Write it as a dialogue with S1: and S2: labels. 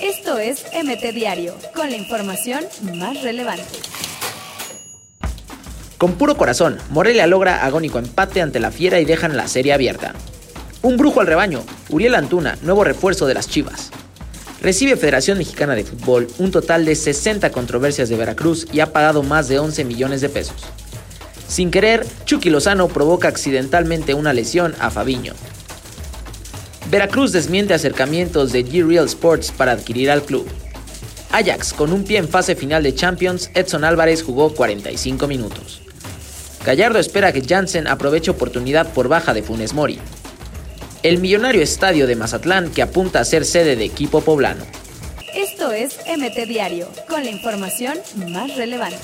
S1: Esto es MT Diario, con la información más relevante.
S2: Con puro corazón, Morelia logra agónico empate ante la Fiera y dejan la serie abierta. Un brujo al rebaño, Uriel Antuna, nuevo refuerzo de las Chivas. Recibe Federación Mexicana de Fútbol un total de 60 controversias de Veracruz y ha pagado más de 11 millones de pesos. Sin querer, Chucky Lozano provoca accidentalmente una lesión a Fabiño. Veracruz desmiente acercamientos de G-Real Sports para adquirir al club. Ajax, con un pie en fase final de Champions, Edson Álvarez jugó 45 minutos. Gallardo espera que Jansen aproveche oportunidad por baja de Funes Mori. El millonario estadio de Mazatlán que apunta a ser sede de equipo poblano.
S1: Esto es MT Diario, con la información más relevante.